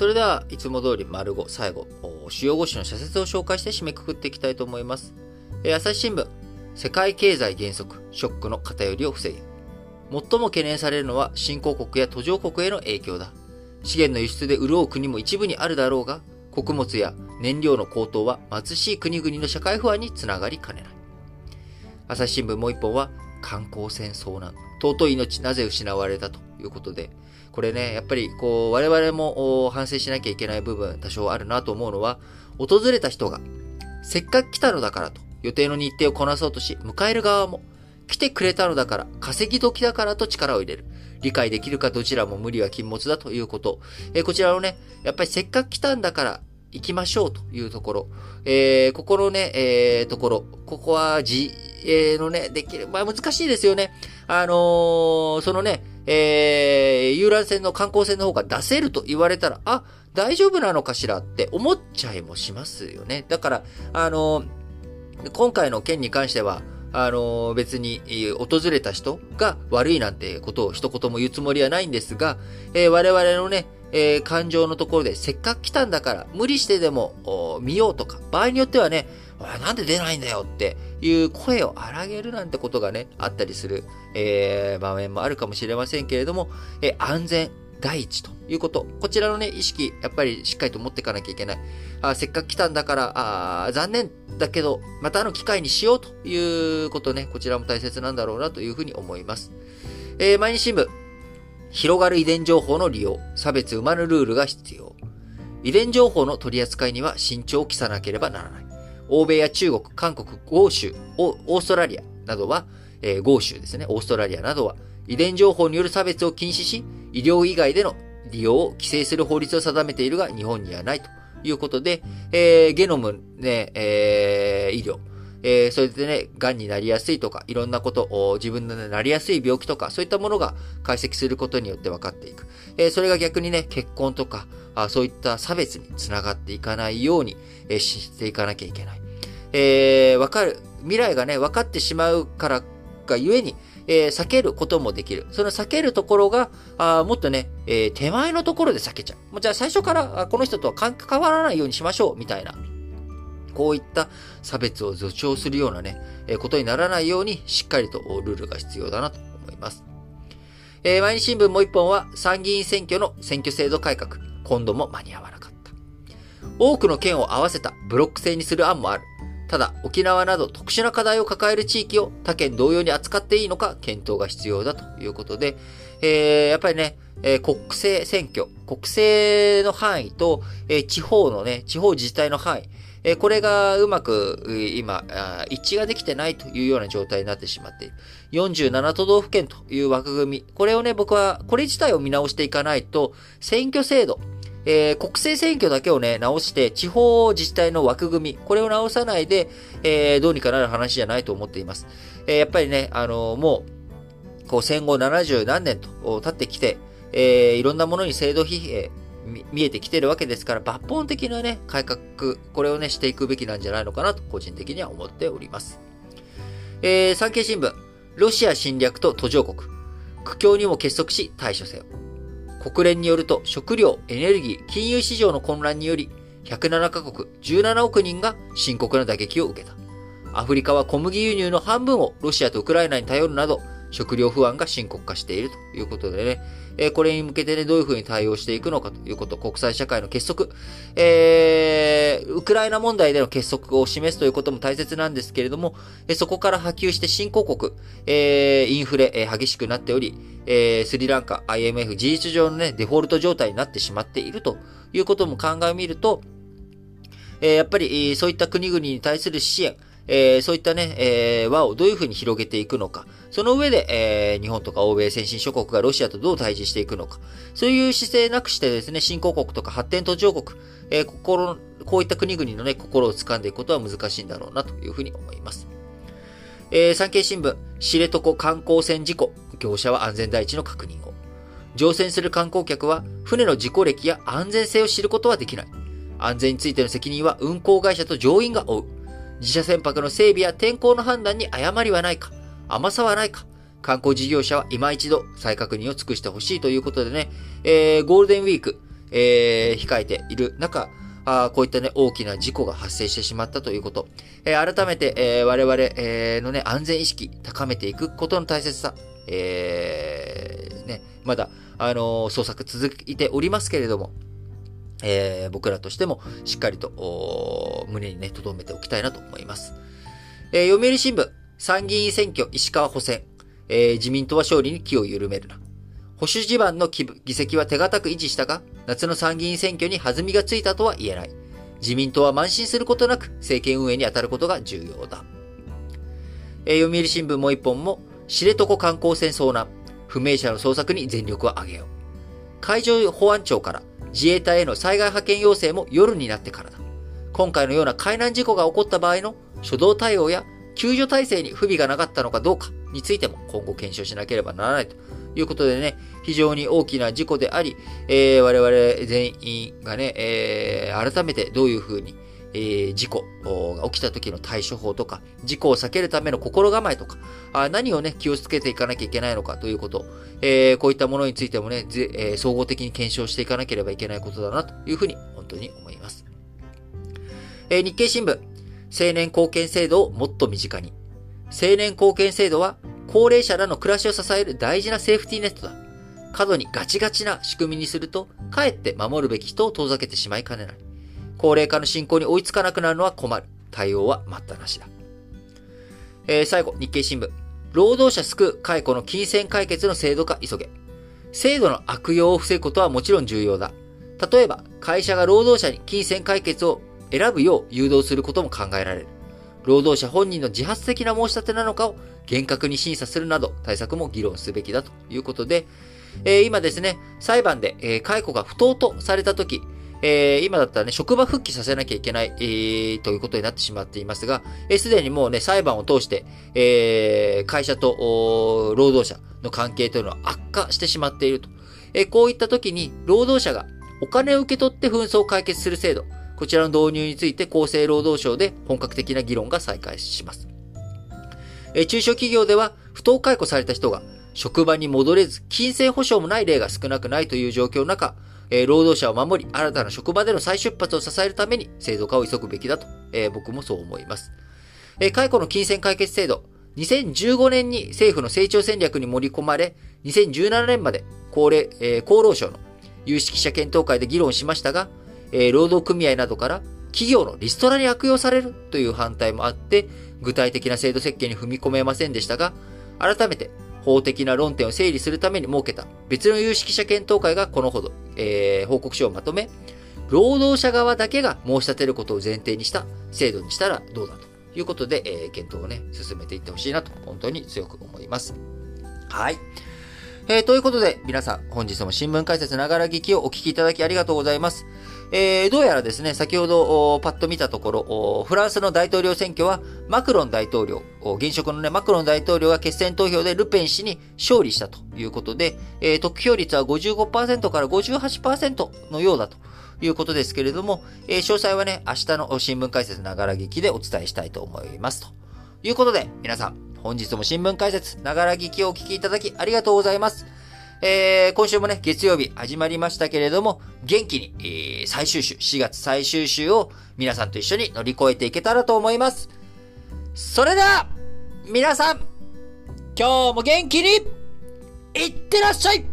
それでは、いつも通り丸5、最後、主要語詞の社説を紹介して締めくくっていきたいと思います。え、朝日新聞、世界経済減速、ショックの偏りを防げ。最も懸念されるのは新興国や途上国への影響だ。資源の輸出で潤う国も一部にあるだろうが、穀物や燃料の高騰は貧しい国々の社会不安につながりかねない。朝日新聞もう一本は、観光船遭難。尊い命なぜ失われたということで、これね、やっぱりこう、我々も反省しなきゃいけない部分多少あるなと思うのは、訪れた人が、せっかく来たのだからと、予定の日程をこなそうとし、迎える側も、来てくれたのだから、稼ぎ時だからと力を入れる。理解できるかどちらも無理は禁物だということ。えー、こちらのね、やっぱりせっかく来たんだから行きましょうというところ。えー、ここのね、えー、ところ。ここは自営のね、できる。まあ難しいですよね。あの、そのね、えー、遊覧船の観光船の方が出せると言われたら、あ、大丈夫なのかしらって思っちゃいもしますよね。だから、あの、今回の件に関しては、あの、別に、訪れた人が悪いなんてことを一言も言うつもりはないんですが、えー、我々のね、えー、感情のところでせっかく来たんだから無理してでも見ようとか、場合によってはね、なんで出ないんだよっていう声を荒げるなんてことがね、あったりする、えー、場面もあるかもしれませんけれども、えー、安全第一ということ。こちらのね、意識、やっぱりしっかりと持っていかなきゃいけない。あせっかく来たんだから、あ残念だけど、またあの機会にしようということね、こちらも大切なんだろうなというふうに思います。えー、毎日新聞。広がる遺伝情報の利用、差別生まぬルールが必要。遺伝情報の取り扱いには慎重を期さなければならない。欧米や中国、韓国、豪州、オーストラリアなどは、えー、豪州ですね、オーストラリアなどは、遺伝情報による差別を禁止し、医療以外での利用を規制する法律を定めているが、日本にはないということで、えー、ゲノムね、えー、医療、えー、それでね、癌になりやすいとか、いろんなこと、自分のなりやすい病気とか、そういったものが解析することによって分かっていく。えー、それが逆にね、結婚とか、あそういった差別につながっていかないように、えー、していかなきゃいけない。えー、わかる、未来がね、分かってしまうからがゆえに、えー、避けることもできる。その避けるところが、あもっとね、えー、手前のところで避けちゃう。もうじゃあ最初からこの人とは関わらないようにしましょう、みたいな。こういった差別を助長するようなね、えー、ことにならないように、しっかりとルールが必要だなと思います。えー、毎日新聞もう一本は、参議院選挙の選挙制度改革。今度も間に合わなかった。多くの県を合わせたブロック制にする案もある。ただ、沖縄など特殊な課題を抱える地域を他県同様に扱っていいのか検討が必要だということで、えー、やっぱりね、えー、国政選挙、国政の範囲と、えー、地方のね、地方自治体の範囲、えー、これがうまく今、一致ができてないというような状態になってしまっている。47都道府県という枠組み。これをね、僕は、これ自体を見直していかないと、選挙制度、えー、国政選挙だけをね、直して、地方自治体の枠組み、これを直さないで、えー、どうにかなる話じゃないと思っています。えー、やっぱりね、あのもう、こう戦後70何年と経ってきて、えいろんなものに制度疲弊、見えてきてるわけですから、抜本的なね、改革、これをね、していくべきなんじゃないのかなと、個人的には思っております。えー、産経新聞、ロシア侵略と途上国、苦境にも結束し対処せよ。国連によると食料、エネルギー、金融市場の混乱により、107カ国17億人が深刻な打撃を受けた。アフリカは小麦輸入の半分をロシアとウクライナに頼るなど、食料不安が深刻化しているということでね、えこれに向けてね、どういうふうに対応していくのかということ、国際社会の結束、えー、ウクライナ問題での結束を示すということも大切なんですけれども、えそこから波及して新興国、えー、インフレ、えー、激しくなっており、えー、スリランカ、IMF、事実上のね、デフォルト状態になってしまっているということも考えみると、えー、やっぱり、そういった国々に対する支援、えー、そういったね、えー、輪をどういうふうに広げていくのか、その上で、えー、日本とか欧米先進諸国がロシアとどう対峙していくのか、そういう姿勢なくしてですね、新興国とか発展途上国、えー、心、こういった国々のね、心を掴んでいくことは難しいんだろうなというふうに思います。えー、産経新聞、知床観光船事故、業者は安全第一の確認を。乗船する観光客は、船の事故歴や安全性を知ることはできない。安全についての責任は運航会社と乗員が負う。自社船舶の整備や天候の判断に誤りはないか、甘さはないか、観光事業者は今一度再確認を尽くしてほしいということでね、えー、ゴールデンウィーク、えー、控えている中、あこういったね、大きな事故が発生してしまったということ。えー、改めて、えー、我々、えー、のね、安全意識高めていくことの大切さ、えー、ね、まだ、あの捜索続いておりますけれども、えー、僕らとしてもしっかりと胸にね、留めておきたいなと思います。えー、読売新聞、参議院選挙石川補選、えー、自民党は勝利に気を緩めるな。保守地盤の議席は手堅く維持したが、夏の参議院選挙に弾みがついたとは言えない。自民党は慢心することなく政権運営に当たることが重要だ。えー、読売新聞もう一本も、知床観光船遭難、不明者の捜索に全力を挙げよう。海上保安庁から自衛隊への災害派遣要請も夜になってからだ。今回のような海難事故が起こった場合の初動対応や救助体制に不備がなかったのかどうかについても今後検証しなければならないということでね、非常に大きな事故であり、えー、我々全員がね、えー、改めてどういうふうに、えー、事故が起きた時の対処法とか、事故を避けるための心構えとか、あ何をね、気をつけていかなきゃいけないのかということ、えー、こういったものについてもね、えー、総合的に検証していかなければいけないことだなというふうに本当に思います。え、日経新聞、青年貢献制度をもっと身近に。青年貢献制度は高齢者らの暮らしを支える大事なセーフティーネットだ。過度にガチガチな仕組みにすると、かえって守るべき人を遠ざけてしまいかねない。高齢化の進行に追いつかなくなるのは困る。対応は待ったなしだ。えー、最後、日経新聞。労働者救う解雇の金銭解決の制度化急げ。制度の悪用を防ぐことはもちろん重要だ。例えば、会社が労働者に金銭解決を選ぶよう誘導することも考えられる。労働者本人の自発的な申し立てなのかを厳格に審査するなど対策も議論すべきだということで、えー、今ですね、裁判で、え、解雇が不当とされたとき、えー、今だったらね、職場復帰させなきゃいけない、えー、ということになってしまっていますが、す、え、で、にもうね、裁判を通して、えー、会社と労働者の関係というのは悪化してしまっていると。えー、こういった時に、労働者がお金を受け取って紛争を解決する制度、こちらの導入について厚生労働省で本格的な議論が再開します。え中小企業では不当解雇された人が職場に戻れず、金銭保障もない例が少なくないという状況の中、え労働者を守り、新たな職場での再出発を支えるために制度化を急ぐべきだと、え僕もそう思います。え解雇の金銭解決制度、2015年に政府の成長戦略に盛り込まれ、2017年まで高齢、え厚労省の有識者検討会で議論しましたが、えー、労働組合などから企業のリストラに悪用されるという反対もあって、具体的な制度設計に踏み込めませんでしたが、改めて法的な論点を整理するために設けた別の有識者検討会がこのほど、えー、報告書をまとめ、労働者側だけが申し立てることを前提にした制度にしたらどうだということで、えー、検討をね、進めていってほしいなと本当に強く思います。はい。えー、ということで、皆さん、本日も新聞解説ながら聞きをお聞きいただきありがとうございます。えー、どうやらですね、先ほどパッと見たところ、フランスの大統領選挙は、マクロン大統領、現職のね、マクロン大統領が決選投票でルペン氏に勝利したということで、えー、得票率は55%から58%のようだということですけれども、えー、詳細はね、明日の新聞解説ながら劇でお伝えしたいと思います。ということで、皆さん、本日も新聞解説、ながら聞きをお聞きいただきありがとうございます。えー、今週もね、月曜日始まりましたけれども、元気に、えー、最終週、4月最終週を皆さんと一緒に乗り越えていけたらと思います。それでは、皆さん、今日も元気に、いってらっしゃい